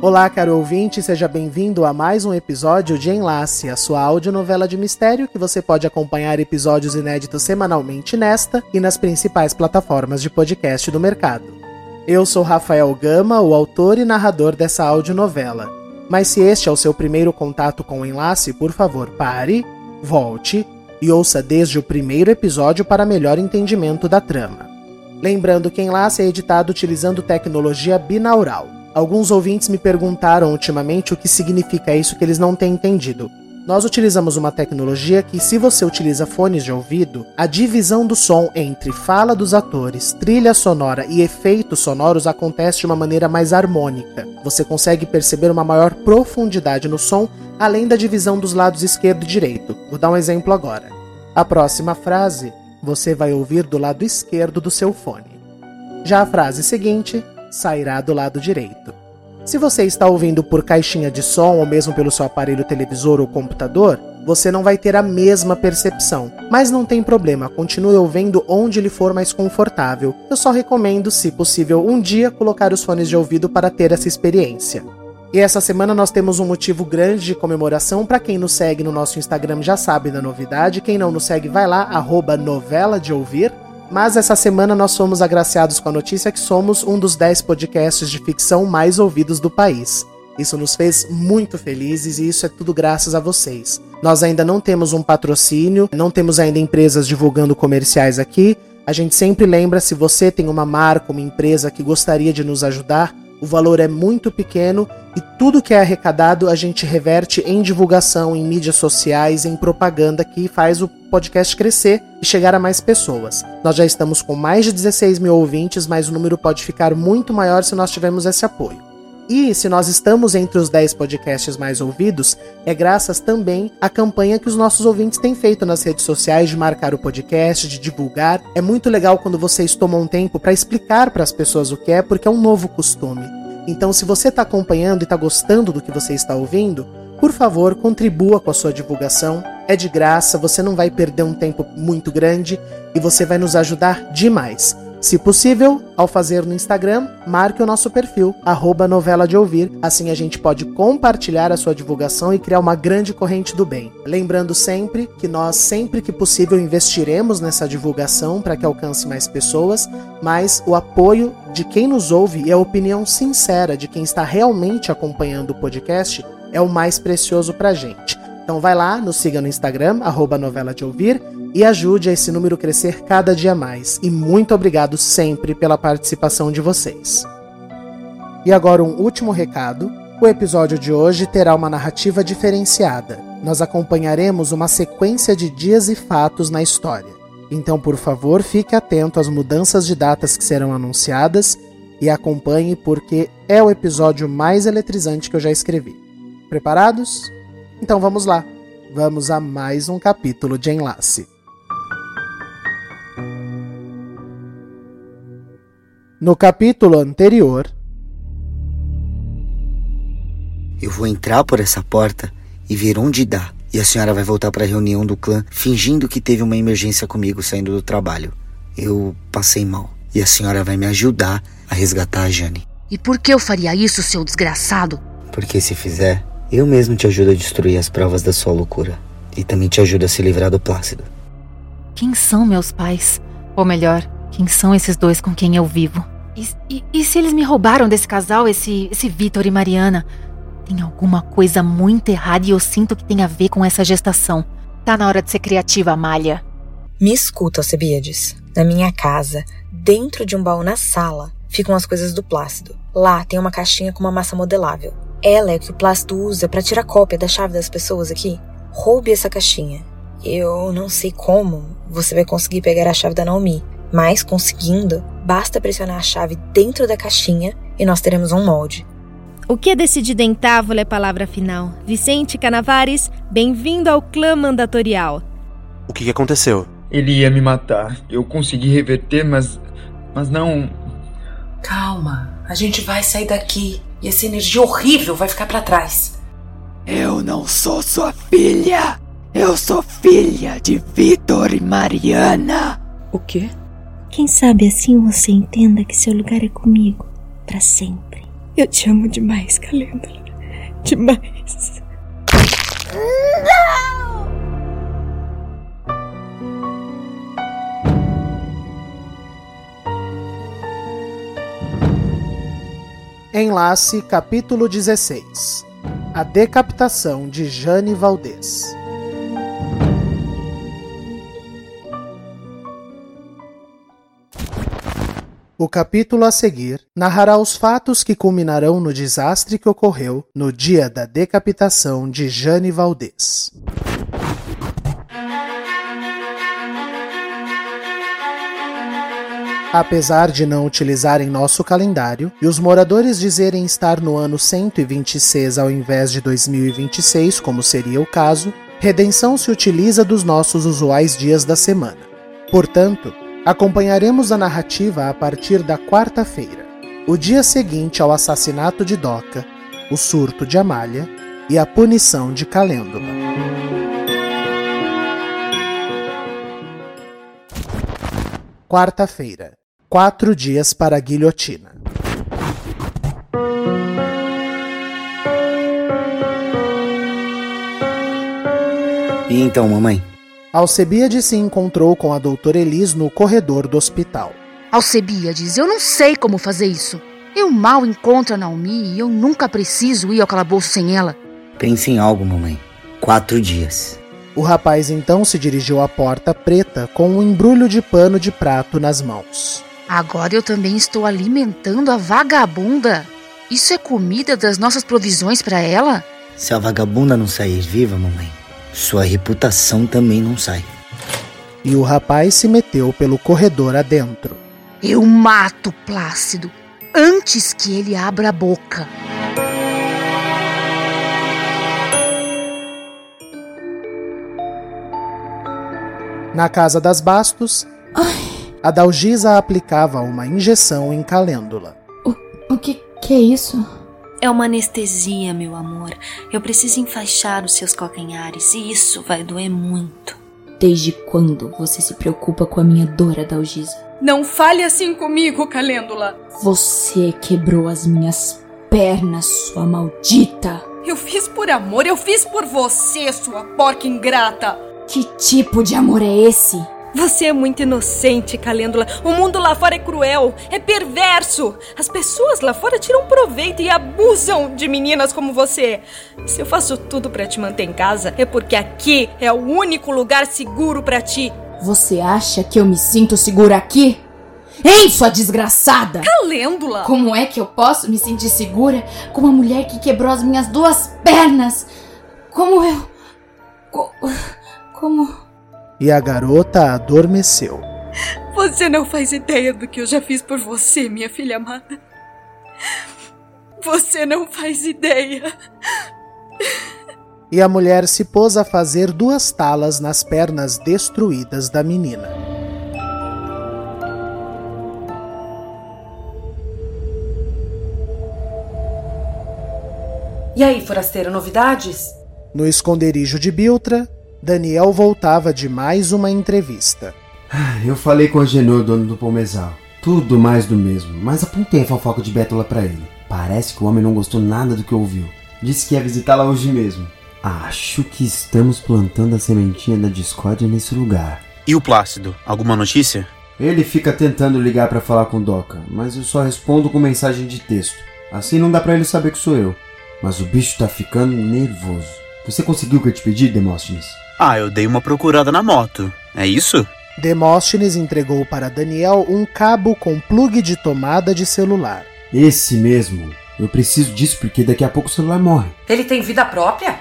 Olá, caro ouvinte, seja bem-vindo a mais um episódio de Enlace, a sua audionovela de mistério que você pode acompanhar episódios inéditos semanalmente nesta e nas principais plataformas de podcast do mercado. Eu sou Rafael Gama, o autor e narrador dessa audionovela. Mas se este é o seu primeiro contato com o Enlace, por favor, pare, volte e ouça desde o primeiro episódio para melhor entendimento da trama. Lembrando que Enlace é editado utilizando tecnologia binaural. Alguns ouvintes me perguntaram ultimamente o que significa isso que eles não têm entendido. Nós utilizamos uma tecnologia que, se você utiliza fones de ouvido, a divisão do som entre fala dos atores, trilha sonora e efeitos sonoros acontece de uma maneira mais harmônica. Você consegue perceber uma maior profundidade no som, além da divisão dos lados esquerdo e direito. Vou dar um exemplo agora. A próxima frase você vai ouvir do lado esquerdo do seu fone. Já a frase seguinte sairá do lado direito. Se você está ouvindo por caixinha de som ou mesmo pelo seu aparelho televisor ou computador, você não vai ter a mesma percepção. Mas não tem problema, continue ouvindo onde lhe for mais confortável. Eu só recomendo, se possível, um dia colocar os fones de ouvido para ter essa experiência. E essa semana nós temos um motivo grande de comemoração. Para quem nos segue no nosso Instagram já sabe da novidade. Quem não nos segue, vai lá, arroba novela de ouvir. Mas essa semana nós fomos agraciados com a notícia que somos um dos 10 podcasts de ficção mais ouvidos do país. Isso nos fez muito felizes e isso é tudo graças a vocês. Nós ainda não temos um patrocínio, não temos ainda empresas divulgando comerciais aqui. A gente sempre lembra se você tem uma marca, uma empresa que gostaria de nos ajudar, o valor é muito pequeno e tudo que é arrecadado a gente reverte em divulgação, em mídias sociais, em propaganda que faz o podcast crescer e chegar a mais pessoas. Nós já estamos com mais de 16 mil ouvintes, mas o número pode ficar muito maior se nós tivermos esse apoio. E se nós estamos entre os 10 podcasts mais ouvidos, é graças também à campanha que os nossos ouvintes têm feito nas redes sociais de marcar o podcast, de divulgar. É muito legal quando vocês tomam um tempo para explicar para as pessoas o que é, porque é um novo costume. Então, se você está acompanhando e está gostando do que você está ouvindo, por favor, contribua com a sua divulgação. É de graça, você não vai perder um tempo muito grande e você vai nos ajudar demais. Se possível, ao fazer no Instagram, marque o nosso perfil, arroba novela de ouvir, assim a gente pode compartilhar a sua divulgação e criar uma grande corrente do bem. Lembrando sempre que nós, sempre que possível, investiremos nessa divulgação para que alcance mais pessoas, mas o apoio de quem nos ouve e a opinião sincera de quem está realmente acompanhando o podcast é o mais precioso para a gente. Então vai lá, nos siga no Instagram, arroba novela de ouvir, e ajude a esse número crescer cada dia mais. E muito obrigado sempre pela participação de vocês. E agora um último recado. O episódio de hoje terá uma narrativa diferenciada. Nós acompanharemos uma sequência de dias e fatos na história. Então, por favor, fique atento às mudanças de datas que serão anunciadas e acompanhe porque é o episódio mais eletrizante que eu já escrevi. Preparados? Então vamos lá. Vamos a mais um capítulo de Enlace. No capítulo anterior. Eu vou entrar por essa porta e ver onde dá. E a senhora vai voltar para a reunião do clã fingindo que teve uma emergência comigo saindo do trabalho. Eu passei mal. E a senhora vai me ajudar a resgatar a Jane. E por que eu faria isso, seu desgraçado? Porque se fizer, eu mesmo te ajudo a destruir as provas da sua loucura. E também te ajudo a se livrar do Plácido. Quem são meus pais? Ou melhor, quem são esses dois com quem eu vivo? E, e, e se eles me roubaram desse casal, esse, esse Vitor e Mariana? Tem alguma coisa muito errada e eu sinto que tem a ver com essa gestação. Tá na hora de ser criativa, Amália. Me escuta, Alcebiades. Na minha casa, dentro de um baú na sala, ficam as coisas do Plácido. Lá tem uma caixinha com uma massa modelável. Ela é o que o Plácido usa para tirar cópia da chave das pessoas aqui. Roube essa caixinha. Eu não sei como você vai conseguir pegar a chave da Naomi, mas conseguindo, basta pressionar a chave dentro da caixinha e nós teremos um molde. O que é decidido em távola é palavra final. Vicente Canavares, bem-vindo ao clã mandatorial. O que aconteceu? Ele ia me matar. Eu consegui reverter, mas. Mas não. Calma, a gente vai sair daqui e essa energia horrível vai ficar para trás. Eu não sou sua filha. Eu sou filha de Vitor e Mariana. O quê? Quem sabe assim você entenda que seu lugar é comigo para sempre. Eu te amo demais, Calêndula. Demais. Não! Enlace capítulo 16 A decapitação de Jane Valdez O capítulo a seguir narrará os fatos que culminarão no desastre que ocorreu no dia da decapitação de Jane Valdez. Apesar de não utilizarem nosso calendário e os moradores dizerem estar no ano 126 ao invés de 2026, como seria o caso, redenção se utiliza dos nossos usuais dias da semana. Portanto, acompanharemos a narrativa a partir da quarta-feira, o dia seguinte ao assassinato de Doca, o surto de Amália e a punição de Calêndula. Quarta-feira. Quatro dias para a guilhotina. E então, mamãe? Alcebiades se encontrou com a doutora Elis no corredor do hospital. Alcebiades, eu não sei como fazer isso. Eu mal encontro a Naomi e eu nunca preciso ir ao calabouço sem ela. Pense em algo, mamãe. Quatro dias. O rapaz então se dirigiu à porta preta com um embrulho de pano de prato nas mãos. Agora eu também estou alimentando a vagabunda. Isso é comida das nossas provisões para ela? Se a vagabunda não sair viva, mamãe, sua reputação também não sai. E o rapaz se meteu pelo corredor adentro. Eu mato Plácido antes que ele abra a boca. Na casa das Bastos, Ai. A Dalgisa aplicava uma injeção em calêndula. O, o que, que é isso? É uma anestesia, meu amor. Eu preciso enfaixar os seus calcanhares e isso vai doer muito. Desde quando você se preocupa com a minha dor, Adalgisa? Não fale assim comigo, Calêndula. Você quebrou as minhas pernas, sua maldita. Eu fiz por amor, eu fiz por você, sua porca ingrata. Que tipo de amor é esse? Você é muito inocente, Calêndula. O mundo lá fora é cruel, é perverso. As pessoas lá fora tiram proveito e abusam de meninas como você. Se eu faço tudo para te manter em casa, é porque aqui é o único lugar seguro para ti. Você acha que eu me sinto segura aqui? Ei, sua desgraçada! Calêndula! Como é que eu posso me sentir segura com uma mulher que quebrou as minhas duas pernas? Como eu. Como. E a garota adormeceu. Você não faz ideia do que eu já fiz por você, minha filha amada. Você não faz ideia. E a mulher se pôs a fazer duas talas nas pernas destruídas da menina. E aí, forasteiro, novidades? No esconderijo de Biltra, Daniel voltava de mais uma entrevista. Eu falei com o Agenor, dono do Pomezal. Tudo mais do mesmo, mas apontei a fofoca de Bétula para ele. Parece que o homem não gostou nada do que ouviu. Disse que ia visitá-la hoje mesmo. Acho que estamos plantando a sementinha da discórdia nesse lugar. E o Plácido? Alguma notícia? Ele fica tentando ligar para falar com Doca, mas eu só respondo com mensagem de texto. Assim não dá para ele saber que sou eu. Mas o bicho tá ficando nervoso. Você conseguiu o que eu te pedi, Demóstenes? Ah, eu dei uma procurada na moto. É isso? Demóstenes entregou para Daniel um cabo com plugue de tomada de celular. Esse mesmo. Eu preciso disso porque daqui a pouco o celular morre. Ele tem vida própria?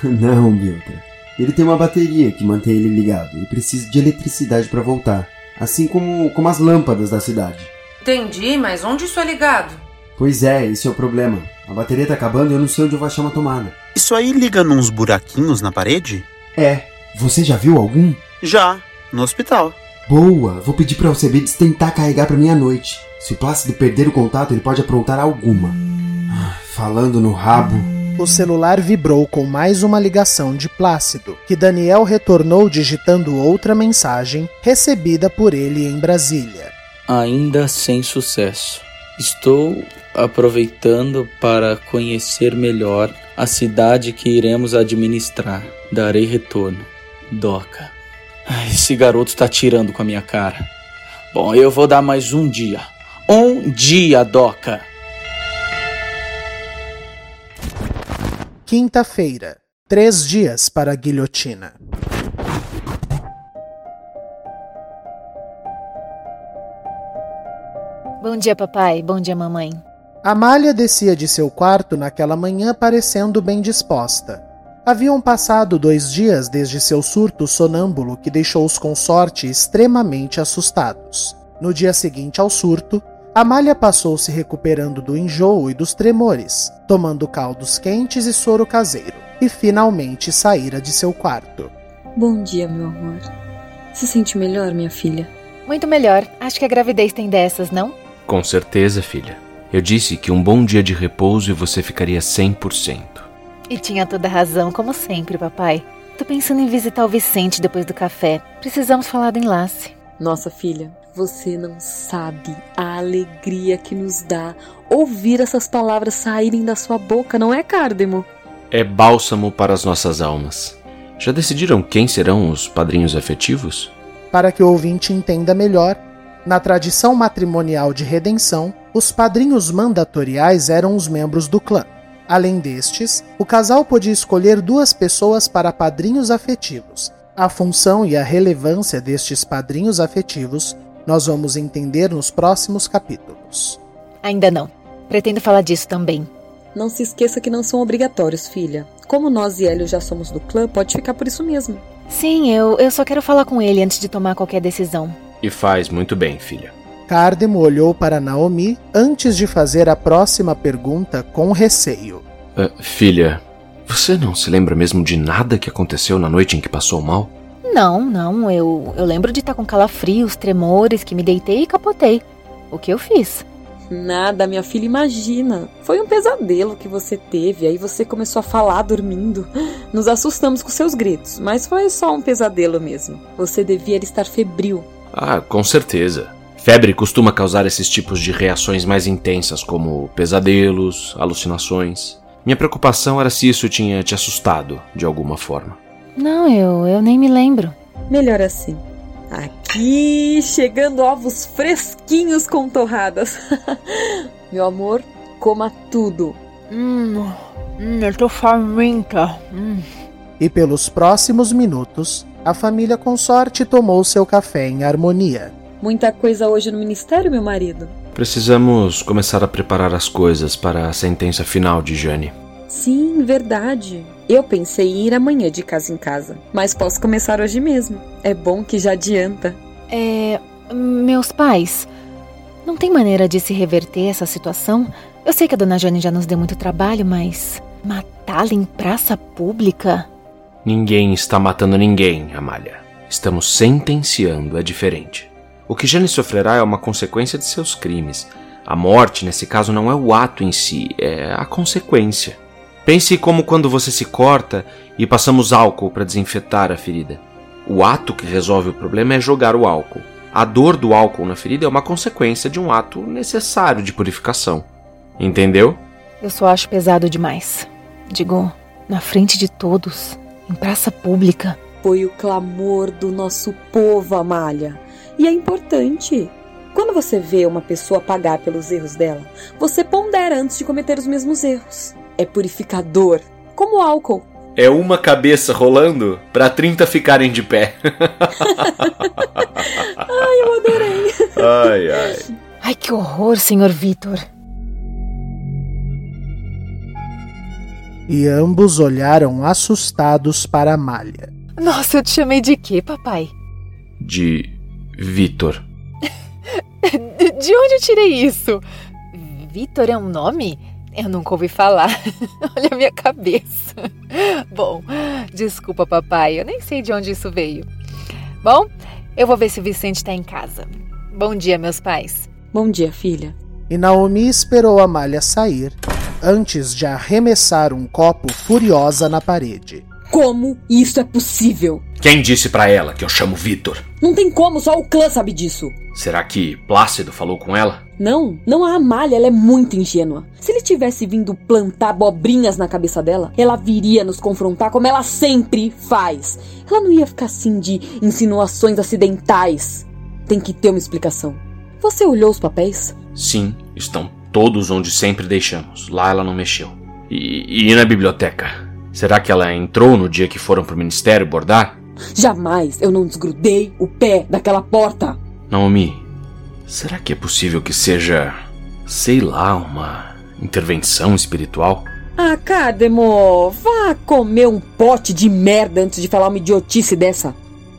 Não, Biltra. Ele tem uma bateria que mantém ele ligado e precisa de eletricidade para voltar. Assim como, como as lâmpadas da cidade. Entendi, mas onde isso é ligado? Pois é, esse é o problema. A bateria tá acabando e eu não sei onde eu vou achar uma tomada. Isso aí liga nos buraquinhos na parede? É. Você já viu algum? Já, no hospital. Boa, vou pedir para o tentar carregar para mim à noite. Se o Plácido perder o contato, ele pode aprontar alguma. Ah, falando no rabo. O celular vibrou com mais uma ligação de Plácido, que Daniel retornou digitando outra mensagem recebida por ele em Brasília. Ainda sem sucesso. Estou aproveitando para conhecer melhor a cidade que iremos administrar. Darei retorno. Doca. Esse garoto está tirando com a minha cara. Bom, eu vou dar mais um dia. Um dia, Doca. Quinta-feira. Três dias para a guilhotina. Bom dia, papai. Bom dia, mamãe. Amália descia de seu quarto naquela manhã parecendo bem disposta. Haviam passado dois dias desde seu surto sonâmbulo que deixou os consorte extremamente assustados. No dia seguinte ao surto, Amália passou se recuperando do enjoo e dos tremores, tomando caldos quentes e soro caseiro, e finalmente saíra de seu quarto. Bom dia, meu amor. Se sente melhor, minha filha? Muito melhor. Acho que a gravidez tem dessas, não? Com certeza, filha. Eu disse que um bom dia de repouso e você ficaria 100%. E tinha toda razão, como sempre, papai. Tô pensando em visitar o Vicente depois do café. Precisamos falar do enlace. Nossa filha, você não sabe a alegria que nos dá ouvir essas palavras saírem da sua boca, não é, Cárdemo? É bálsamo para as nossas almas. Já decidiram quem serão os padrinhos afetivos? Para que o ouvinte entenda melhor, na tradição matrimonial de redenção, os padrinhos mandatoriais eram os membros do clã. Além destes, o casal podia escolher duas pessoas para padrinhos afetivos. A função e a relevância destes padrinhos afetivos nós vamos entender nos próximos capítulos. Ainda não. Pretendo falar disso também. Não se esqueça que não são obrigatórios, filha. Como nós e Hélio já somos do clã, pode ficar por isso mesmo. Sim, eu, eu só quero falar com ele antes de tomar qualquer decisão. E faz muito bem, filha. Cardemo olhou para Naomi antes de fazer a próxima pergunta com receio. Uh, filha, você não se lembra mesmo de nada que aconteceu na noite em que passou mal? Não, não. Eu, eu lembro de estar com calafrios, tremores, que me deitei e capotei. O que eu fiz? Nada, minha filha, imagina. Foi um pesadelo que você teve, aí você começou a falar dormindo. Nos assustamos com seus gritos, mas foi só um pesadelo mesmo. Você devia estar febril. Ah, com certeza. Febre costuma causar esses tipos de reações mais intensas, como pesadelos, alucinações. Minha preocupação era se isso tinha te assustado de alguma forma. Não, eu, eu nem me lembro. Melhor assim. Aqui, chegando ovos fresquinhos com torradas. Meu amor, coma tudo. Hum, hum eu tô faminta. Hum. E pelos próximos minutos, a família consorte tomou seu café em harmonia. Muita coisa hoje no ministério, meu marido? Precisamos começar a preparar as coisas para a sentença final de Jane. Sim, verdade. Eu pensei em ir amanhã de casa em casa, mas posso começar hoje mesmo. É bom que já adianta. É. Meus pais. Não tem maneira de se reverter essa situação? Eu sei que a dona Jane já nos deu muito trabalho, mas. Matá-la em praça pública? Ninguém está matando ninguém, Amália. Estamos sentenciando, é diferente. O que Jane sofrerá é uma consequência de seus crimes. A morte, nesse caso, não é o ato em si, é a consequência. Pense como quando você se corta e passamos álcool para desinfetar a ferida. O ato que resolve o problema é jogar o álcool. A dor do álcool na ferida é uma consequência de um ato necessário de purificação. Entendeu? Eu só acho pesado demais. Digo, na frente de todos, em praça pública. Foi o clamor do nosso povo, Amália. E é importante. Quando você vê uma pessoa pagar pelos erros dela, você pondera antes de cometer os mesmos erros é purificador, como álcool. É uma cabeça rolando para 30 ficarem de pé. ai, eu adorei. Ai, ai. Ai, que horror, senhor Vitor. E ambos olharam assustados para a malha. Nossa, eu te chamei de quê, papai? De Vitor. de onde eu tirei isso? Vitor é um nome? Eu nunca ouvi falar. Olha a minha cabeça. Bom, desculpa, papai, eu nem sei de onde isso veio. Bom, eu vou ver se o Vicente está em casa. Bom dia, meus pais. Bom dia, filha. E Naomi esperou Amália sair antes de arremessar um copo furiosa na parede. Como isso é possível? Quem disse para ela que eu chamo Vitor? Não tem como, só o clã sabe disso. Será que Plácido falou com ela? Não, não a Amália, ela é muito ingênua. Se ele tivesse vindo plantar abobrinhas na cabeça dela, ela viria nos confrontar como ela sempre faz. Ela não ia ficar assim de insinuações acidentais. Tem que ter uma explicação. Você olhou os papéis? Sim, estão todos onde sempre deixamos. Lá ela não mexeu. E, e na biblioteca? Será que ela entrou no dia que foram pro ministério bordar? Jamais eu não desgrudei o pé daquela porta. Naomi, será que é possível que seja, sei lá, uma intervenção espiritual? Ah, Cademo, vá comer um pote de merda antes de falar uma idiotice dessa.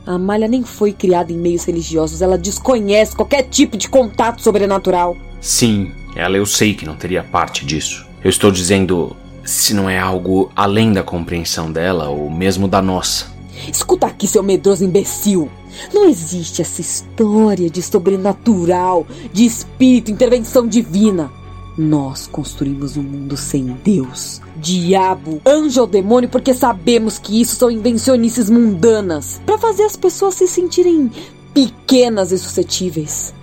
A Amália nem foi criada em meios religiosos, ela desconhece qualquer tipo de contato sobrenatural. Sim, ela eu sei que não teria parte disso. Eu estou dizendo se não é algo além da compreensão dela ou mesmo da nossa. Escuta aqui, seu medroso imbecil. Não existe essa história de sobrenatural, de espírito, intervenção divina. Nós construímos um mundo sem Deus, diabo, anjo ou demônio porque sabemos que isso são invencionices mundanas para fazer as pessoas se sentirem pequenas e suscetíveis.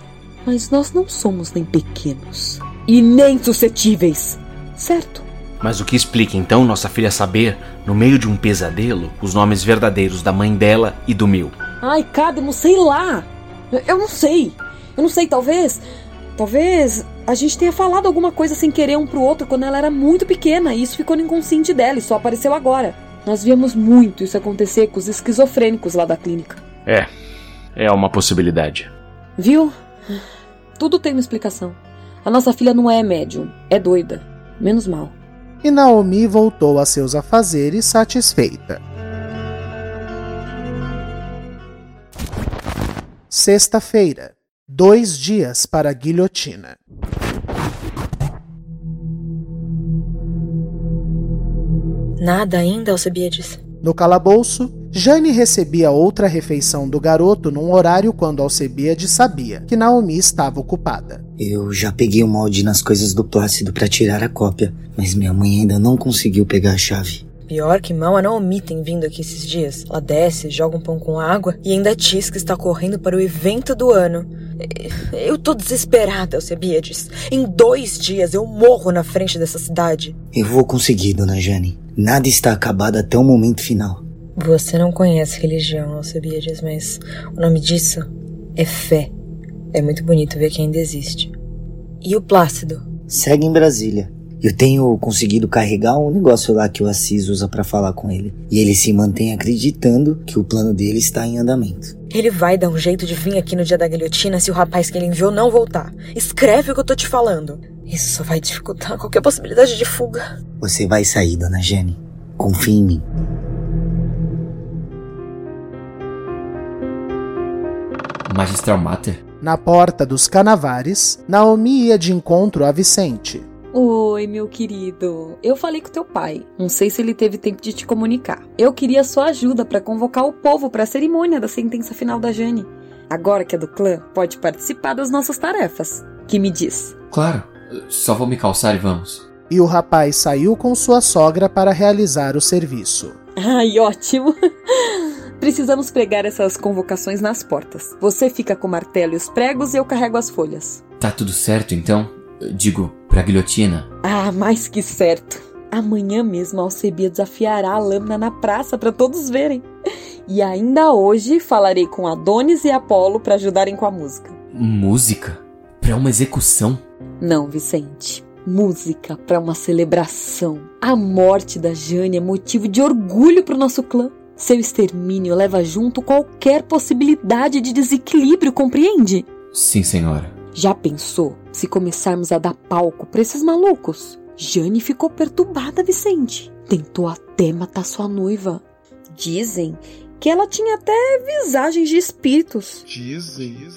Mas nós não somos nem pequenos e nem suscetíveis, certo? Mas o que explica então nossa filha saber, no meio de um pesadelo, os nomes verdadeiros da mãe dela e do meu? Ai, Cadmo, sei lá. Eu não sei. Eu não sei, talvez. Talvez a gente tenha falado alguma coisa sem querer um pro outro quando ela era muito pequena e isso ficou no inconsciente dela e só apareceu agora. Nós víamos muito isso acontecer com os esquizofrênicos lá da clínica. É, é uma possibilidade. Viu? Tudo tem uma explicação. A nossa filha não é médium, é doida. Menos mal. E Naomi voltou a seus afazeres satisfeita. Sexta-feira. Dois dias para a guilhotina. Nada ainda, Alcebiades? No calabouço, Jane recebia outra refeição do garoto num horário quando Alcebiades sabia que Naomi estava ocupada. Eu já peguei o molde nas coisas do Plácido para tirar a cópia, mas minha mãe ainda não conseguiu pegar a chave. Pior que mal a Naomi tem vindo aqui esses dias. Ela desce, joga um pão com água e ainda diz que está correndo para o evento do ano. Eu tô desesperada, Alcebiades. Em dois dias eu morro na frente dessa cidade. Eu vou conseguir, dona Jane. Nada está acabado até o momento final. Você não conhece religião, Alcebiades, mas o nome disso é fé. É muito bonito ver que ainda existe. E o Plácido? Segue em Brasília. Eu tenho conseguido carregar um negócio lá que o Assis usa para falar com ele. E ele se mantém acreditando que o plano dele está em andamento. Ele vai dar um jeito de vir aqui no dia da guilhotina se o rapaz que ele enviou não voltar. Escreve o que eu tô te falando. Isso só vai dificultar qualquer possibilidade de fuga. Você vai sair, dona Jenny. Confie em mim. Magistral Mater? Na porta dos Canavares, Naomi ia de encontro a Vicente. Oi, meu querido. Eu falei com teu pai. Não sei se ele teve tempo de te comunicar. Eu queria sua ajuda para convocar o povo para a cerimônia da sentença final da Jane. Agora que é do clã, pode participar das nossas tarefas. Que me diz? Claro. Só vou me calçar e vamos. E o rapaz saiu com sua sogra para realizar o serviço. Ai, ótimo. Precisamos pregar essas convocações nas portas. Você fica com o martelo e os pregos e eu carrego as folhas. Tá tudo certo então? Digo, pra guilhotina. Ah, mais que certo. Amanhã mesmo a Alcebia desafiará a lâmina na praça para todos verem. E ainda hoje falarei com Adonis e Apolo para ajudarem com a música. Música? Pra uma execução? Não, Vicente. Música para uma celebração. A morte da Jane é motivo de orgulho para o nosso clã. Seu extermínio leva junto qualquer possibilidade de desequilíbrio, compreende? Sim, senhora. Já pensou se começarmos a dar palco para esses malucos? Jane ficou perturbada, Vicente. Tentou até matar sua noiva. Dizem que ela tinha até visagens de espíritos. Dizem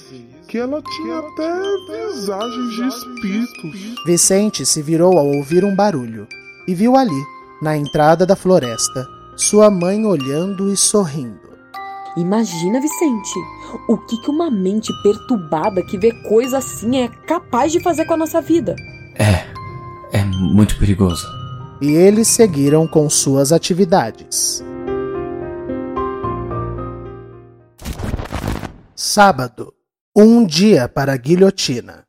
que ela tinha até visagens de espíritos. Vicente se virou ao ouvir um barulho e viu ali, na entrada da floresta, sua mãe olhando e sorrindo. Imagina, Vicente, o que, que uma mente perturbada que vê coisa assim é capaz de fazer com a nossa vida. É, é muito perigoso. E eles seguiram com suas atividades. Sábado, um dia para a guilhotina.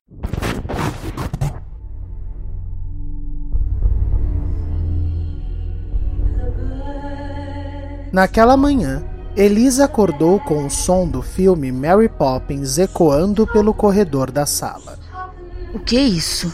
Naquela manhã, Elisa acordou com o som do filme Mary Poppins ecoando pelo corredor da sala. O que é isso?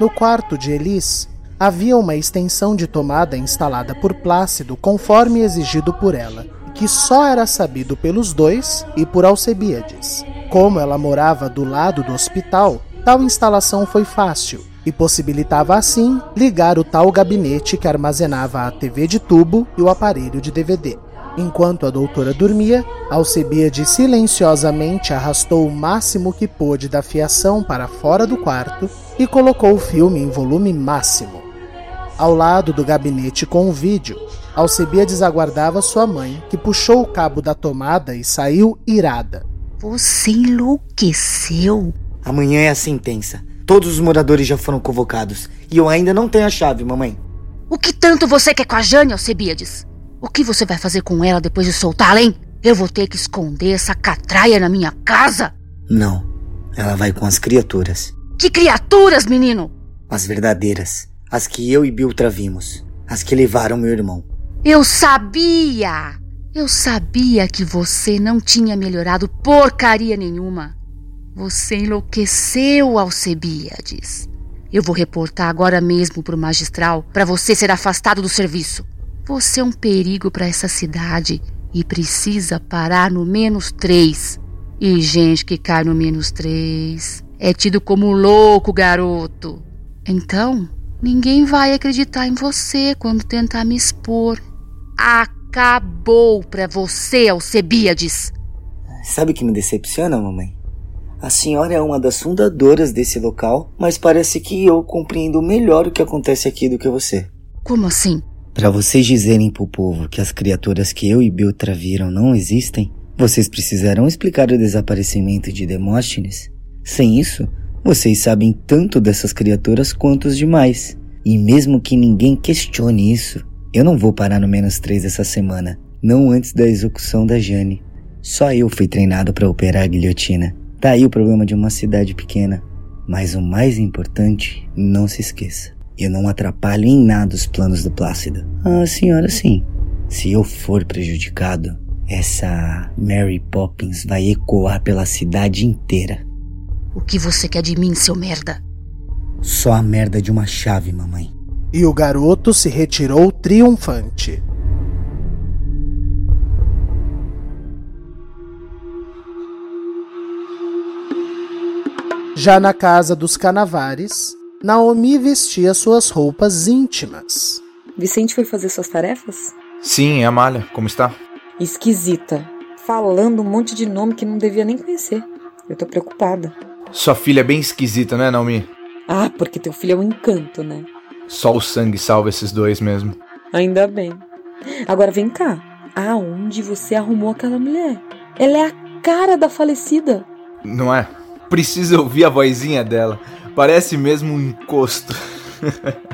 No quarto de Elise havia uma extensão de tomada instalada por Plácido conforme exigido por ela, que só era sabido pelos dois e por Alcebiades. Como ela morava do lado do hospital, tal instalação foi fácil e possibilitava assim ligar o tal gabinete que armazenava a TV de tubo e o aparelho de DVD. Enquanto a doutora dormia, Alcebiade silenciosamente arrastou o máximo que pôde da fiação para fora do quarto e colocou o filme em volume máximo. Ao lado do gabinete com o vídeo, Alcebiades aguardava sua mãe, que puxou o cabo da tomada e saiu irada. Você enlouqueceu? Amanhã é a sentença. Todos os moradores já foram convocados. E eu ainda não tenho a chave, mamãe. O que tanto você quer com a Jane, Alcebiades? O que você vai fazer com ela depois de soltá-la, hein? Eu vou ter que esconder essa catraia na minha casa? Não. Ela vai com as criaturas. Que criaturas, menino? As verdadeiras. As que eu e Biltra vimos. As que levaram meu irmão. Eu sabia! Eu sabia que você não tinha melhorado porcaria nenhuma. Você enlouqueceu, Alcebiades. Eu vou reportar agora mesmo pro magistral para você ser afastado do serviço. Você é um perigo para essa cidade e precisa parar no menos três. E gente que cai no menos três é tido como louco, garoto. Então, ninguém vai acreditar em você quando tentar me expor. Acabou para você, Alcebiades. Sabe o que me decepciona, mamãe? A senhora é uma das fundadoras desse local, mas parece que eu compreendo melhor o que acontece aqui do que você. Como assim? Para vocês dizerem pro povo que as criaturas que eu e Biltra viram não existem, vocês precisarão explicar o desaparecimento de Demóstenes. Sem isso, vocês sabem tanto dessas criaturas quanto os demais. E mesmo que ninguém questione isso, eu não vou parar no menos três essa semana, não antes da execução da Jane. Só eu fui treinado para operar a guilhotina. Tá aí o problema de uma cidade pequena. Mas o mais importante, não se esqueça. Eu não atrapalho em nada os planos do Plácido. Ah, senhora, sim. Se eu for prejudicado, essa Mary Poppins vai ecoar pela cidade inteira. O que você quer de mim, seu merda? Só a merda de uma chave, mamãe. E o garoto se retirou triunfante. Já na casa dos Canavares, Naomi vestia suas roupas íntimas. Vicente foi fazer suas tarefas? Sim, é Amália. Como está? Esquisita. Falando um monte de nome que não devia nem conhecer. Eu tô preocupada. Sua filha é bem esquisita, né, Naomi? Ah, porque teu filho é um encanto, né? Só o sangue salva esses dois mesmo. Ainda bem. Agora vem cá. Aonde você arrumou aquela mulher? Ela é a cara da falecida. Não é? Precisa ouvir a vozinha dela. Parece mesmo um encosto.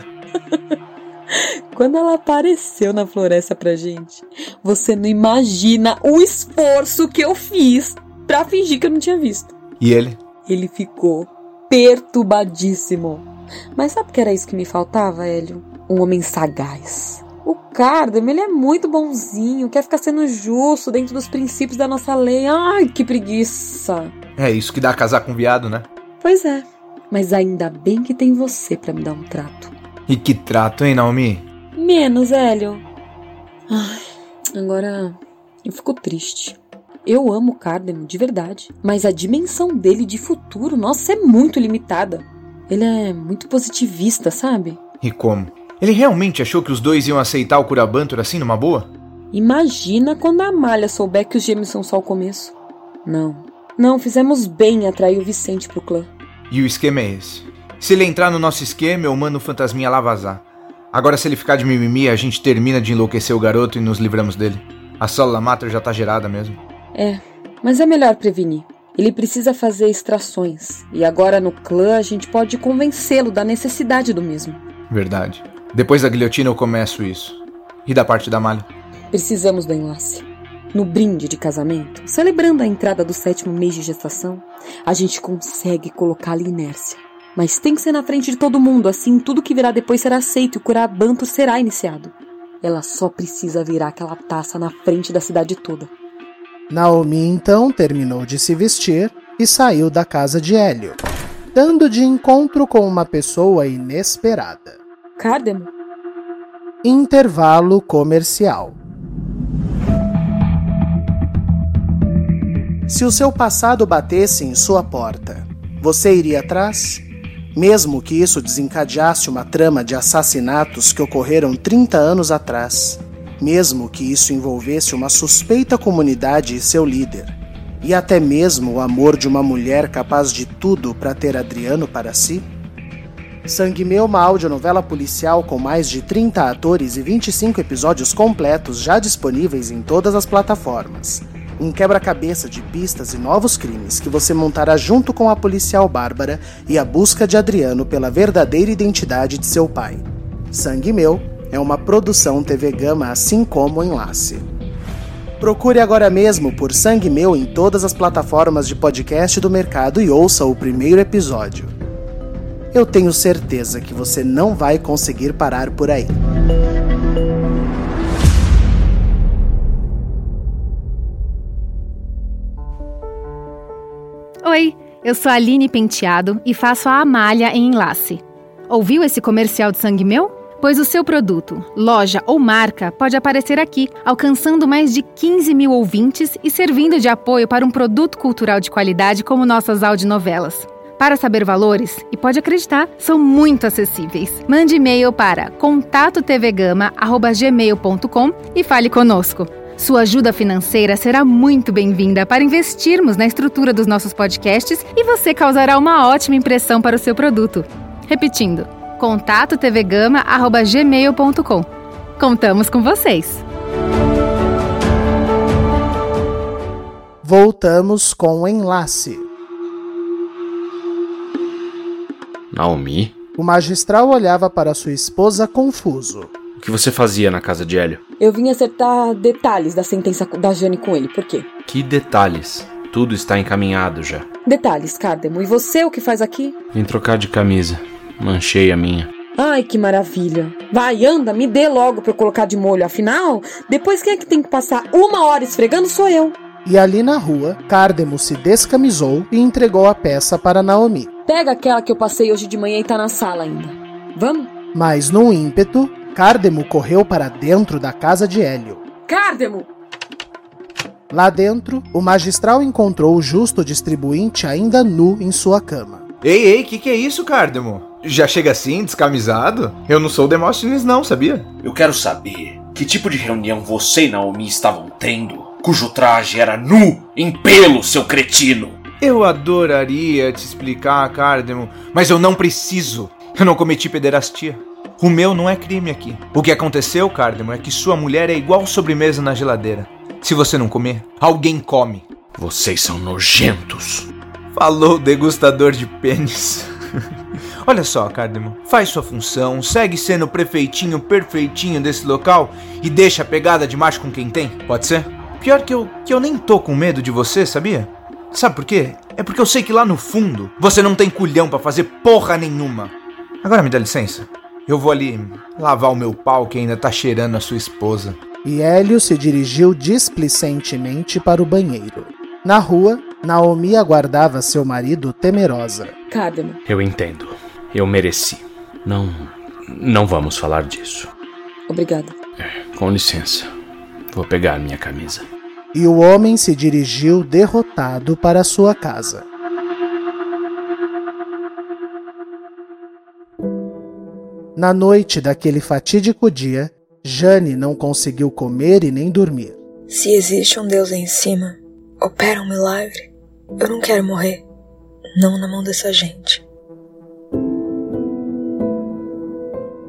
Quando ela apareceu na floresta pra gente, você não imagina o esforço que eu fiz pra fingir que eu não tinha visto. E ele? Ele ficou perturbadíssimo. Mas sabe que era isso que me faltava, Hélio? Um homem sagaz. O Cardam, ele é muito bonzinho, quer ficar sendo justo dentro dos princípios da nossa lei. Ai, que preguiça. É isso que dá a casar com viado, né? Pois é. Mas ainda bem que tem você para me dar um trato. E que trato, hein, Naomi? Menos, Hélio. Ai, agora eu fico triste. Eu amo o Cardem, de verdade. Mas a dimensão dele de futuro, nossa, é muito limitada. Ele é muito positivista, sabe? E como? Ele realmente achou que os dois iam aceitar o Curabantur assim numa boa? Imagina quando a Malha souber que os gêmeos são só o começo. Não, não, fizemos bem em atrair o Vicente pro clã. E o esquema é esse. Se ele entrar no nosso esquema, eu mando o fantasminha lá vazar. Agora, se ele ficar de mimimi, a gente termina de enlouquecer o garoto e nos livramos dele. A célula mater já tá gerada mesmo. É, mas é melhor prevenir. Ele precisa fazer extrações. E agora no clã a gente pode convencê-lo da necessidade do mesmo. Verdade. Depois da guilhotina eu começo isso. E da parte da malha? Precisamos do enlace. No brinde de casamento, celebrando a entrada do sétimo mês de gestação, a gente consegue colocá-la em inércia. Mas tem que ser na frente de todo mundo, assim tudo que virá depois será aceito e o Curabanto será iniciado. Ela só precisa virar aquela taça na frente da cidade toda. Naomi então terminou de se vestir e saiu da casa de Hélio, dando de encontro com uma pessoa inesperada. Cardemo? Intervalo comercial. Se o seu passado batesse em sua porta, você iria atrás? Mesmo que isso desencadeasse uma trama de assassinatos que ocorreram 30 anos atrás, mesmo que isso envolvesse uma suspeita comunidade e seu líder, e até mesmo o amor de uma mulher capaz de tudo para ter Adriano para si? Sangue Meu, uma audionovela policial com mais de 30 atores e 25 episódios completos já disponíveis em todas as plataformas um quebra-cabeça de pistas e novos crimes que você montará junto com a policial Bárbara e a busca de Adriano pela verdadeira identidade de seu pai. Sangue Meu é uma produção TV Gama, assim como Enlace. Procure agora mesmo por Sangue Meu em todas as plataformas de podcast do mercado e ouça o primeiro episódio. Eu tenho certeza que você não vai conseguir parar por aí. Oi, eu sou a Aline Penteado e faço a Amália em Enlace. Ouviu esse comercial de sangue meu? Pois o seu produto, loja ou marca pode aparecer aqui, alcançando mais de 15 mil ouvintes e servindo de apoio para um produto cultural de qualidade como nossas audionovelas. Para saber valores, e pode acreditar, são muito acessíveis. Mande e-mail para contatotvgama.gmail.com e fale conosco. Sua ajuda financeira será muito bem-vinda para investirmos na estrutura dos nossos podcasts e você causará uma ótima impressão para o seu produto. Repetindo, contato tvgama@gmail.com. Contamos com vocês. Voltamos com o enlace. Naomi? O magistral olhava para sua esposa confuso. O que você fazia na casa de Hélio? Eu vim acertar detalhes da sentença da Jane com ele, por quê? Que detalhes? Tudo está encaminhado já. Detalhes, Cardemo. E você o que faz aqui? Vim trocar de camisa. Manchei a minha. Ai, que maravilha. Vai, anda, me dê logo pra eu colocar de molho. Afinal, depois quem é que tem que passar uma hora esfregando sou eu. E ali na rua, Cardemo se descamisou e entregou a peça para Naomi. Pega aquela que eu passei hoje de manhã e tá na sala ainda. Vamos? Mas num ímpeto, Cardemo correu para dentro da casa de Hélio. Cardemo! Lá dentro, o magistral encontrou o justo distribuinte ainda nu em sua cama. Ei, ei, que que é isso, Cardemo? Já chega assim, descamisado? Eu não sou o Demóstenes não, sabia? Eu quero saber que tipo de reunião você e Naomi estavam tendo, cujo traje era nu, em pelo, seu cretino. Eu adoraria te explicar, Cardemo, mas eu não preciso. Eu não cometi pederastia. O meu não é crime aqui. O que aconteceu, Cardemo, é que sua mulher é igual sobremesa na geladeira. Se você não comer, alguém come. Vocês são nojentos. Falou, degustador de pênis. Olha só, Cardemo, faz sua função, segue sendo o prefeitinho perfeitinho desse local e deixa a pegada de macho com quem tem, pode ser? Pior que eu, que eu nem tô com medo de você, sabia? Sabe por quê? É porque eu sei que lá no fundo você não tem culhão para fazer porra nenhuma. Agora me dá licença. Eu vou ali lavar o meu pau que ainda tá cheirando a sua esposa. E Hélio se dirigiu displicentemente para o banheiro. Na rua, Naomi aguardava seu marido temerosa. Cardemo. Eu entendo. Eu mereci. Não. Não vamos falar disso. Obrigada. É, com licença. Vou pegar minha camisa. E o homem se dirigiu derrotado para sua casa. Na noite daquele fatídico dia, Jane não conseguiu comer e nem dormir. Se existe um Deus em cima, opera um milagre. Eu não quero morrer. Não na mão dessa gente.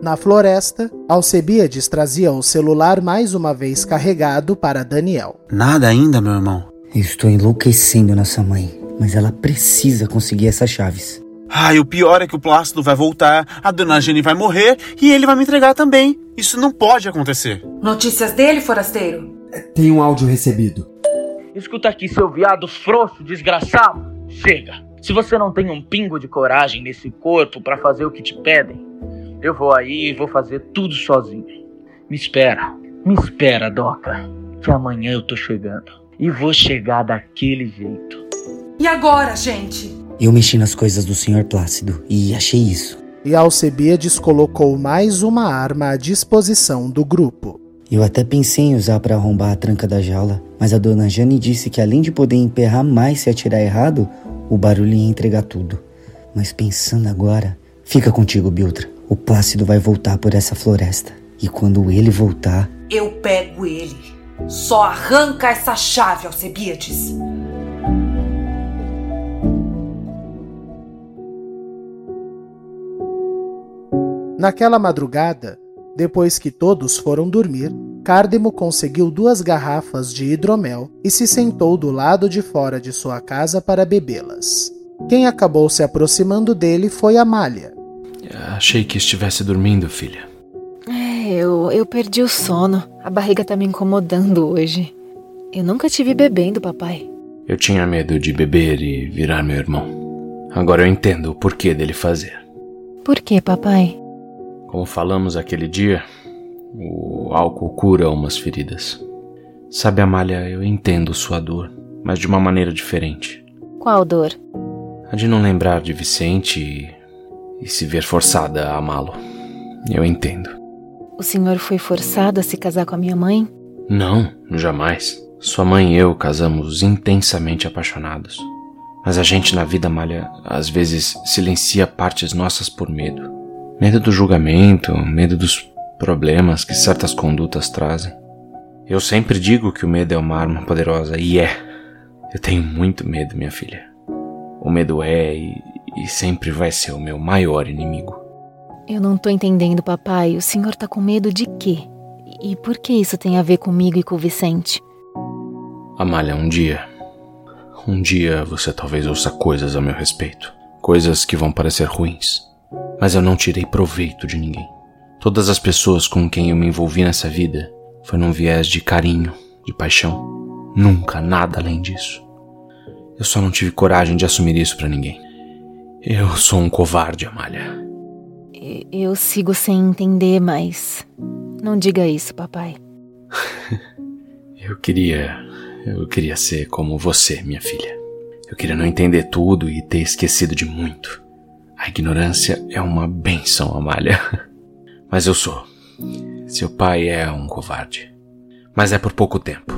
Na floresta, Alcebiades trazia o celular mais uma vez carregado para Daniel. Nada ainda, meu irmão. Eu estou enlouquecendo nossa mãe, mas ela precisa conseguir essas chaves. Ah, e o pior é que o Plácido vai voltar, a dona Jenny vai morrer e ele vai me entregar também. Isso não pode acontecer. Notícias dele, forasteiro? Tem um áudio recebido. Escuta aqui, seu viado frouxo, desgraçado. Chega. Se você não tem um pingo de coragem nesse corpo para fazer o que te pedem, eu vou aí e vou fazer tudo sozinho. Me espera. Me espera, Doca. Que amanhã eu tô chegando. E vou chegar daquele jeito. E agora, gente? Eu mexi nas coisas do Sr. Plácido e achei isso. E Alcebiades colocou mais uma arma à disposição do grupo. Eu até pensei em usar para arrombar a tranca da jaula, mas a dona Jane disse que além de poder emperrar mais se atirar errado, o barulho ia entregar tudo. Mas pensando agora, fica contigo, Biltra. O Plácido vai voltar por essa floresta. E quando ele voltar. Eu pego ele. Só arranca essa chave, Alcebiades. Naquela madrugada, depois que todos foram dormir, Cárdemo conseguiu duas garrafas de hidromel e se sentou do lado de fora de sua casa para bebê-las. Quem acabou se aproximando dele foi Amália. Achei que estivesse dormindo, filha. É, eu, eu perdi o sono. A barriga tá me incomodando hoje. Eu nunca tive bebendo, papai. Eu tinha medo de beber e virar meu irmão. Agora eu entendo o porquê dele fazer. Por que, papai? Como falamos aquele dia, o álcool cura umas feridas. Sabe, Amália, eu entendo sua dor, mas de uma maneira diferente. Qual dor? A de não lembrar de Vicente e, e se ver forçada a amá-lo. Eu entendo. O senhor foi forçado a se casar com a minha mãe? Não, jamais. Sua mãe e eu casamos intensamente apaixonados. Mas a gente na vida, Amália, às vezes silencia partes nossas por medo. Medo do julgamento, medo dos problemas que certas condutas trazem. Eu sempre digo que o medo é uma arma poderosa, e é. Eu tenho muito medo, minha filha. O medo é e, e sempre vai ser o meu maior inimigo. Eu não tô entendendo, papai. O senhor tá com medo de quê? E por que isso tem a ver comigo e com o Vicente? Amália, um dia. Um dia você talvez ouça coisas a meu respeito. Coisas que vão parecer ruins mas eu não tirei proveito de ninguém. Todas as pessoas com quem eu me envolvi nessa vida foi num viés de carinho, de paixão. Nunca nada além disso. Eu só não tive coragem de assumir isso para ninguém. Eu sou um covarde, Amália. Eu sigo sem entender, mas. Não diga isso, papai. eu queria. Eu queria ser como você, minha filha. Eu queria não entender tudo e ter esquecido de muito. A ignorância é uma benção, Amália. Mas eu sou. Seu pai é um covarde. Mas é por pouco tempo.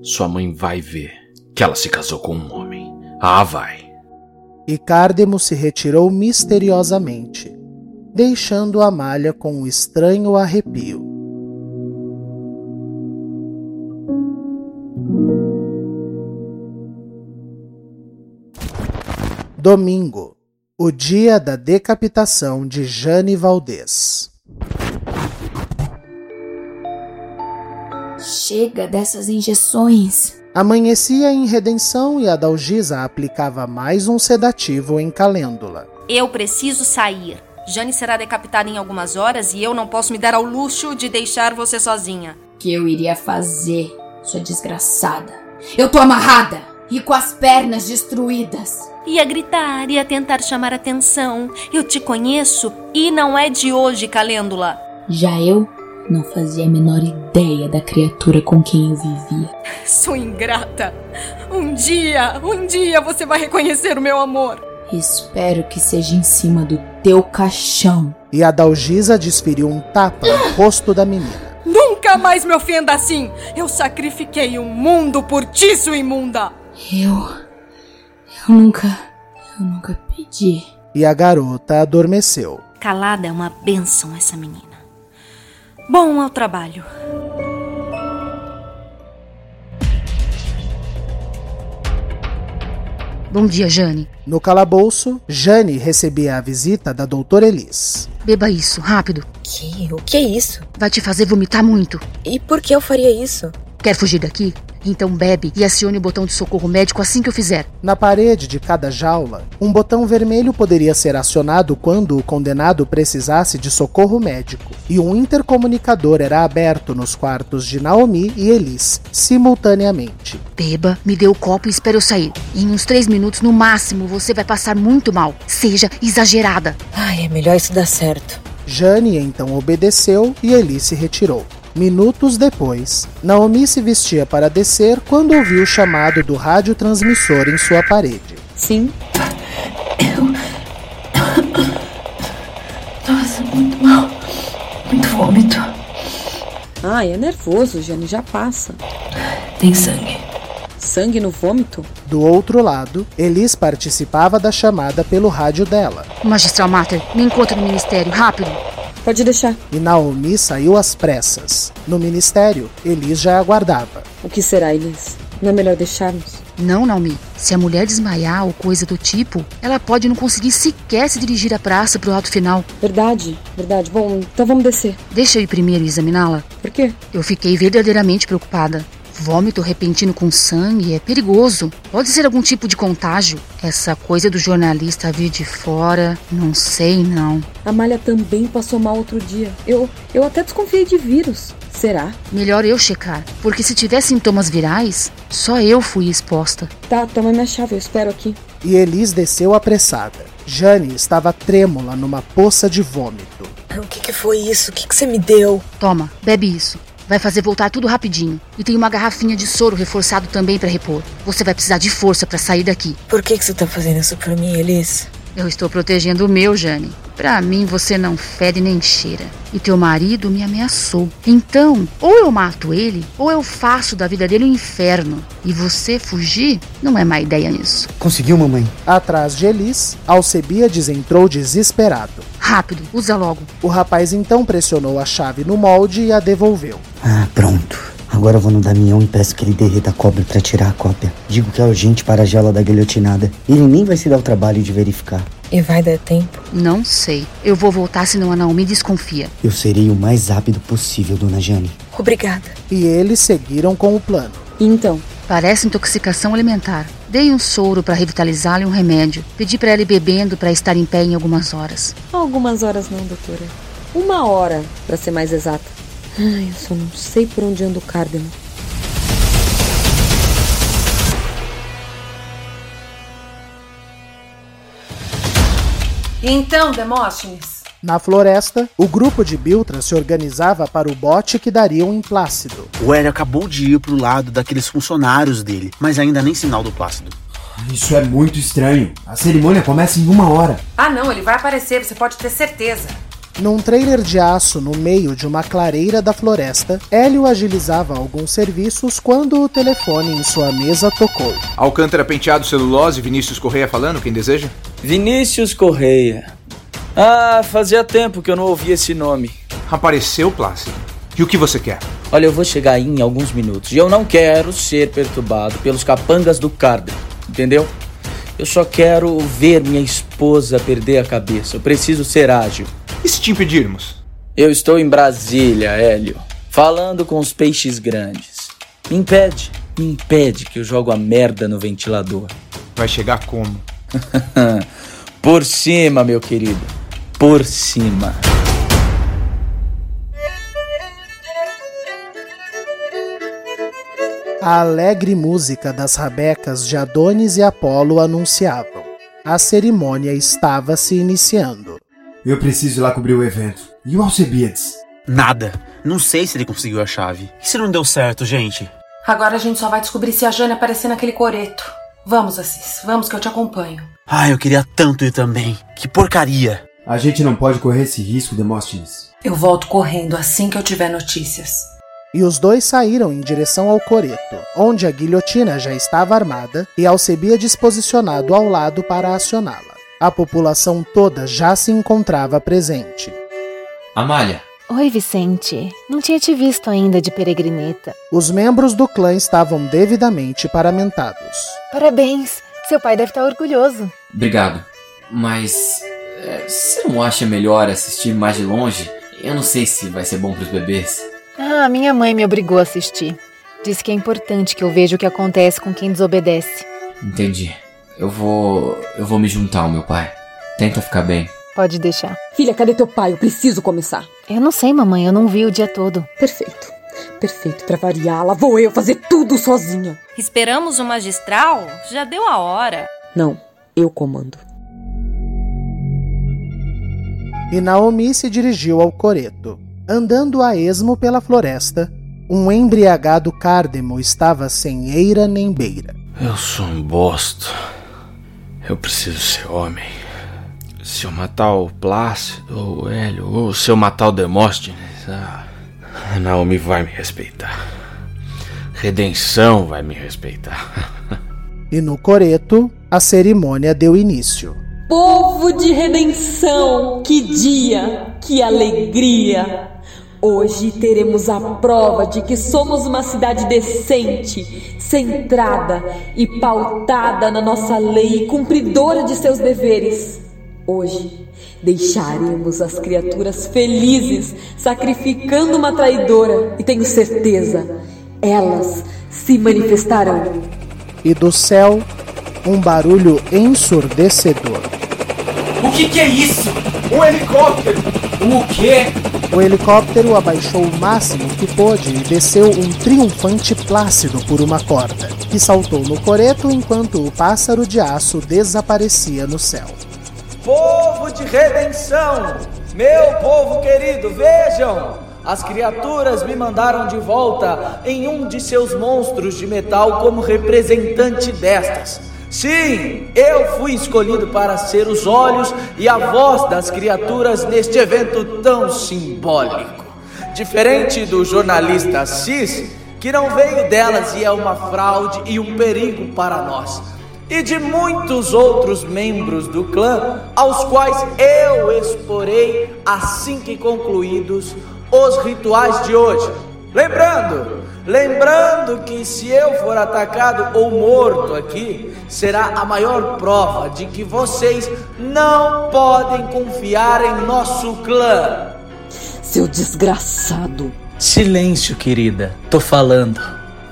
Sua mãe vai ver que ela se casou com um homem. Ah, vai. E Cárdemo se retirou misteriosamente, deixando Amália com um estranho arrepio. Domingo o dia da decapitação de Jane Valdez. Chega dessas injeções. Amanhecia em Redenção e a Dalgisa aplicava mais um sedativo em Calêndula. Eu preciso sair. Jane será decapitada em algumas horas e eu não posso me dar ao luxo de deixar você sozinha. Que eu iria fazer, sua desgraçada? Eu tô amarrada e com as pernas destruídas. Ia gritar, ia tentar chamar atenção. Eu te conheço e não é de hoje, Calêndula. Já eu não fazia a menor ideia da criatura com quem eu vivia. Sou ingrata. Um dia, um dia você vai reconhecer o meu amor. Espero que seja em cima do teu caixão. E a Dalgisa desferiu um tapa no rosto da menina. Nunca mais me ofenda assim! Eu sacrifiquei um mundo por ti, sua imunda! Eu. Eu nunca. Eu nunca pedi. E a garota adormeceu. Calada é uma bênção essa menina. Bom ao trabalho. Bom dia, Jane. No calabouço, Jane recebia a visita da doutora Elis. Beba isso, rápido. Que? O que é isso? Vai te fazer vomitar muito. E por que eu faria isso? Quer fugir daqui? Então bebe e acione o botão de socorro médico assim que eu fizer. Na parede de cada jaula, um botão vermelho poderia ser acionado quando o condenado precisasse de socorro médico, e um intercomunicador era aberto nos quartos de Naomi e Elis, simultaneamente. Beba, me dê o copo e espere eu sair. Em uns três minutos, no máximo, você vai passar muito mal. Seja exagerada. Ai, é melhor isso dar certo. Jane então obedeceu e Elis se retirou. Minutos depois, Naomi se vestia para descer quando ouviu o chamado do radiotransmissor em sua parede. Sim. Eu. Nossa, muito mal. Muito vômito. Ai, é nervoso, Jane, já passa. Tem sangue. Sangue no vômito? Do outro lado, Elis participava da chamada pelo rádio dela. Magistral Mater, me encontre no ministério, rápido. Pode deixar. E Naomi saiu às pressas. No ministério, Elis já aguardava. O que será, Elis? Não é melhor deixarmos? Não, Naomi. Se a mulher desmaiar ou coisa do tipo, ela pode não conseguir sequer se dirigir à praça pro alto final. Verdade, verdade. Bom, então vamos descer. Deixa eu ir primeiro e examiná-la. Por quê? Eu fiquei verdadeiramente preocupada. Vômito repentino com sangue é perigoso. Pode ser algum tipo de contágio. Essa coisa do jornalista vir de fora, não sei não. A Malha também passou mal outro dia. Eu, eu até desconfiei de vírus. Será? Melhor eu checar, porque se tiver sintomas virais, só eu fui exposta. Tá, toma minha chave, eu espero aqui. E Elis desceu apressada. Jane estava trêmula numa poça de vômito. O que, que foi isso? O que, que você me deu? Toma, bebe isso. Vai fazer voltar tudo rapidinho. E tem uma garrafinha de soro reforçado também para repor. Você vai precisar de força para sair daqui. Por que, que você tá fazendo isso por mim, Elis? Eu estou protegendo o meu, Jane. Pra mim você não fede nem cheira. E teu marido me ameaçou. Então, ou eu mato ele, ou eu faço da vida dele um inferno. E você fugir não é má ideia nisso. Conseguiu, mamãe? Atrás de Elis, Alcebiades entrou desesperado. Rápido, usa logo. O rapaz então pressionou a chave no molde e a devolveu. Ah, pronto. Agora eu vou no Damião e peço que ele derreta a cobre para tirar a cópia. Digo que é urgente para a gela da guilhotinada. Ele nem vai se dar o trabalho de verificar. E vai dar tempo? Não sei. Eu vou voltar senão a Naomi desconfia. Eu serei o mais rápido possível, dona Jane. Obrigada. E eles seguiram com o plano. Então? Parece intoxicação alimentar. Dei um soro para revitalizá-la e um remédio. Pedi para ela ir bebendo para estar em pé em algumas horas. Algumas horas não, doutora. Uma hora, para ser mais exata. Ai, eu só não sei por onde anda o Cardano. Então, Demóstenes? Na floresta, o grupo de Biltra se organizava para o bote que daria um Plácido. O Hélio acabou de ir pro lado daqueles funcionários dele, mas ainda nem sinal do Plácido. Isso é muito estranho. A cerimônia começa em uma hora. Ah, não, ele vai aparecer, você pode ter certeza. Num trailer de aço no meio de uma clareira da floresta, Hélio agilizava alguns serviços quando o telefone em sua mesa tocou. Alcântara Penteado Celulose, Vinícius Correia falando, quem deseja? Vinícius Correia. Ah, fazia tempo que eu não ouvia esse nome. Apareceu, Plácido. E o que você quer? Olha, eu vou chegar aí em alguns minutos e eu não quero ser perturbado pelos capangas do Carden, entendeu? Eu só quero ver minha esposa perder a cabeça. Eu preciso ser ágil. E se te impedirmos? Eu estou em Brasília, Hélio, falando com os peixes grandes. Me impede, me impede que eu jogo a merda no ventilador. Vai chegar como? Por cima, meu querido. Por cima. A alegre música das rabecas de Adonis e Apolo anunciavam. A cerimônia estava se iniciando. Eu preciso ir lá cobrir o evento. E o Alcebiades? Nada. Não sei se ele conseguiu a chave. E se não deu certo, gente? Agora a gente só vai descobrir se a Jane aparecer naquele coreto. Vamos, Assis. Vamos que eu te acompanho. Ah, eu queria tanto ir também. Que porcaria. A gente não pode correr esse risco, Demóstenes. Eu volto correndo assim que eu tiver notícias. E os dois saíram em direção ao coreto, onde a guilhotina já estava armada e Alcebiades posicionado ao lado para acioná-la. A população toda já se encontrava presente. Amália, Oi, Vicente. Não tinha te visto ainda de peregrineta. Os membros do clã estavam devidamente paramentados. Parabéns. Seu pai deve estar orgulhoso. Obrigado. Mas. É, você não acha melhor assistir mais de longe? Eu não sei se vai ser bom para os bebês. Ah, minha mãe me obrigou a assistir. Disse que é importante que eu veja o que acontece com quem desobedece. Entendi. Eu vou. Eu vou me juntar ao meu pai. Tenta ficar bem. Pode deixar. Filha, cadê teu pai? Eu preciso começar. Eu não sei, mamãe. Eu não vi o dia todo. Perfeito. Perfeito. Pra variar, lá vou eu fazer tudo sozinha. Esperamos o magistral? Já deu a hora. Não, eu comando. E Naomi se dirigiu ao coreto. Andando a esmo pela floresta, um embriagado cárdemo estava sem eira nem beira. Eu sou um bosta. Eu preciso ser homem. Se eu matar o Plácido ou o Hélio, ou se eu matar o Demóstenes, a Naomi vai me respeitar. Redenção vai me respeitar. E no coreto, a cerimônia deu início. Povo de redenção, que dia, que alegria! Hoje teremos a prova de que somos uma cidade decente, centrada e pautada na nossa lei e cumpridora de seus deveres. Hoje deixaremos as criaturas felizes sacrificando uma traidora e tenho certeza, elas se manifestarão. E do céu, um barulho ensurdecedor. O que, que é isso? Um helicóptero! O quê? O helicóptero abaixou o máximo que pôde e desceu um triunfante plácido por uma corda, que saltou no coreto enquanto o pássaro de aço desaparecia no céu. Povo de redenção! Meu povo querido, vejam! As criaturas me mandaram de volta em um de seus monstros de metal como representante destas. Sim, eu fui escolhido para ser os olhos e a voz das criaturas neste evento tão simbólico. Diferente do jornalista Cis, que não veio delas e é uma fraude e um perigo para nós. E de muitos outros membros do clã, aos quais eu exporei assim que concluídos os rituais de hoje. Lembrando, lembrando que se eu for atacado ou morto aqui, será a maior prova de que vocês não podem confiar em nosso clã. Seu desgraçado. Silêncio, querida. Tô falando.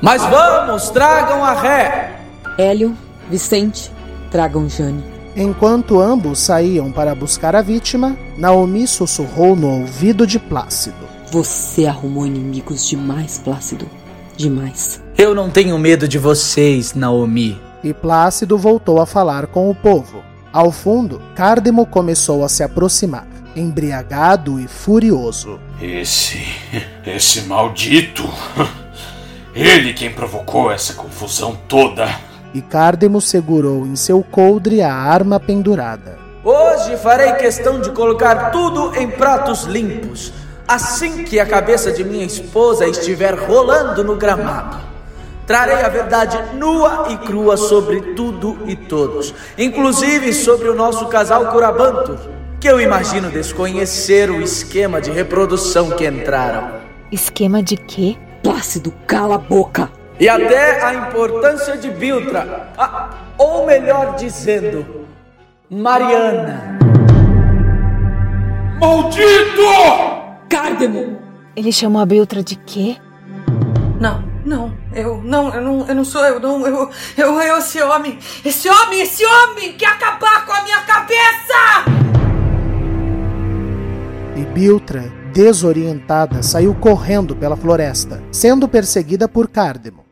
Mas vamos, tragam a ré. Hélio, Vicente, tragam Jane. Enquanto ambos saíam para buscar a vítima, Naomi sussurrou no ouvido de Plácido. Você arrumou inimigos demais, Plácido. Demais. Eu não tenho medo de vocês, Naomi. E Plácido voltou a falar com o povo. Ao fundo, Cárdemo começou a se aproximar, embriagado e furioso. Esse. esse maldito. Ele quem provocou essa confusão toda. E Cárdemo segurou em seu coldre a arma pendurada. Hoje farei questão de colocar tudo em pratos limpos, assim que a cabeça de minha esposa estiver rolando no gramado. Trarei a verdade nua e crua sobre tudo e todos, inclusive sobre o nosso casal Curabanto, que eu imagino desconhecer o esquema de reprodução que entraram. Esquema de quê? Plácido, cala a boca! E até a importância de Biltra, ah, ou melhor dizendo, Mariana. Maldito! Cárdemo! Ele chamou a Biltra de quê? Não, não, eu não, eu não, eu não sou, eu não, eu, eu, eu, esse homem, esse homem, esse homem quer acabar com a minha cabeça! E Biltra, desorientada, saiu correndo pela floresta, sendo perseguida por Cárdemo.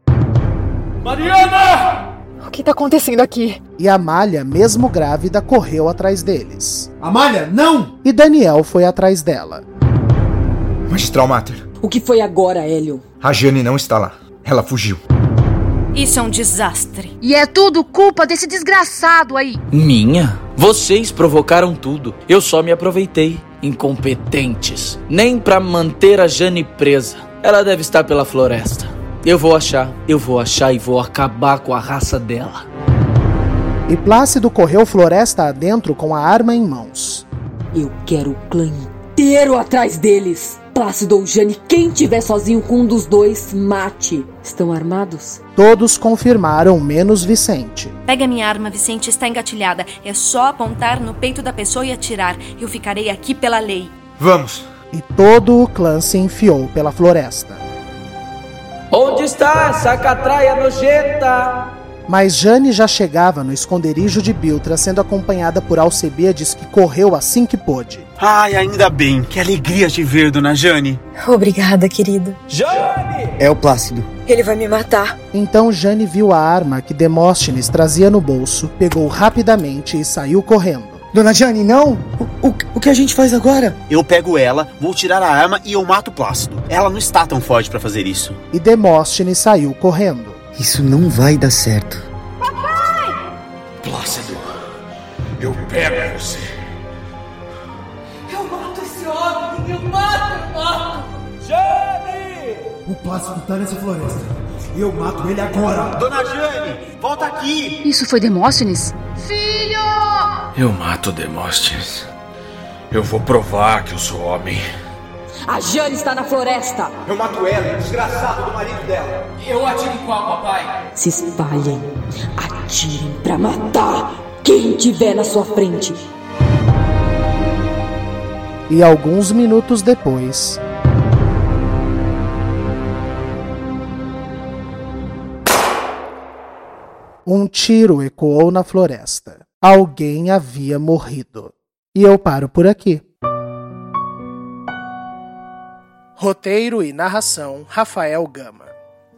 Mariana! O que tá acontecendo aqui? E Amália, mesmo grávida, correu atrás deles. Amália, não! E Daniel foi atrás dela. Magistral Mater, O que foi agora, Hélio? a Jane não está lá. Ela fugiu. Isso é um desastre. E é tudo culpa desse desgraçado aí. Minha? Vocês provocaram tudo. Eu só me aproveitei. Incompetentes. Nem pra manter a Jane presa. Ela deve estar pela floresta. Eu vou achar, eu vou achar e vou acabar com a raça dela. E Plácido correu floresta adentro com a arma em mãos. Eu quero o clã inteiro atrás deles. Plácido ou Jane, quem tiver sozinho com um dos dois, mate. Estão armados? Todos confirmaram, menos Vicente. Pega minha arma, Vicente, está engatilhada. É só apontar no peito da pessoa e atirar. Eu ficarei aqui pela lei. Vamos. E todo o clã se enfiou pela floresta. Onde está essa catraia nojenta? Mas Jane já chegava no esconderijo de Biltra, sendo acompanhada por Alcebiades, que correu assim que pôde. Ai, ainda bem. Que alegria te ver, dona Jane. Obrigada, querido. Jane! É o Plácido. Ele vai me matar. Então Jane viu a arma que Demóstenes trazia no bolso, pegou rapidamente e saiu correndo. Dona Jane, não! O, o, o, que a gente faz agora? Eu pego ela, vou tirar a arma e eu mato o Plácido. Ela não está tão forte para fazer isso. E Demóstenes saiu correndo. Isso não vai dar certo. Papai! Plácido, eu pego você. Eu mato esse homem! Eu mato, eu mato! Jane! O Plácido tá nessa floresta. Eu mato ele agora! Dona Jane, volta aqui! Isso foi Demóstenes? Filho! Eu mato Demóstenes. Eu vou provar que eu sou homem. A Jane está na floresta. Eu mato ela, desgraçado do marido dela. Eu atiro em qual, papai? Se espalhem. Atirem pra matar quem tiver na sua frente. E alguns minutos depois. Um tiro ecoou na floresta. Alguém havia morrido. E eu paro por aqui. Roteiro e narração: Rafael Gama.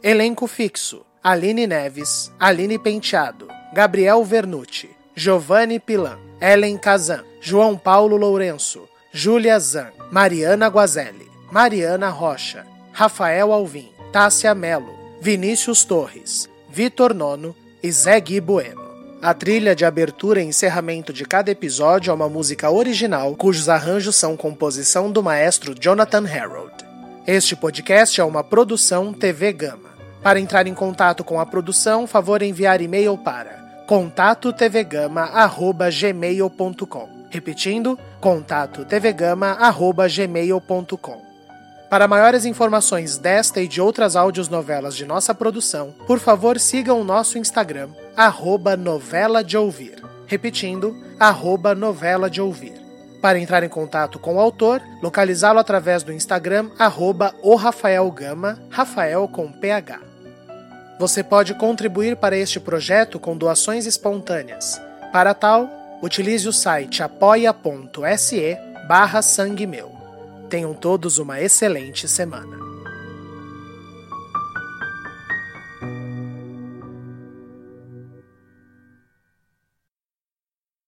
Elenco fixo: Aline Neves, Aline Penteado, Gabriel Vernucci, Giovanni Pilan, Ellen Kazan, João Paulo Lourenço, Júlia Zan, Mariana Guazelli, Mariana Rocha, Rafael Alvim, Tássia Melo, Vinícius Torres, Vitor Nono e Zé Gui Bueno. A trilha de abertura e encerramento de cada episódio é uma música original cujos arranjos são composição do maestro Jonathan Harold. Este podcast é uma produção TV Gama. Para entrar em contato com a produção, favor enviar e-mail para contatotvgama@gmail.com. Repetindo, contatotvgama@gmail.com. Para maiores informações desta e de outras novelas de nossa produção, por favor sigam o nosso Instagram, arroba novela de ouvir. Repetindo, arroba novela de ouvir. Para entrar em contato com o autor, localizá-lo através do Instagram, arroba o Rafael Gama, Rafael com PH. Você pode contribuir para este projeto com doações espontâneas. Para tal, utilize o site apoia.se barra sangue meu. Tenham todos uma excelente semana.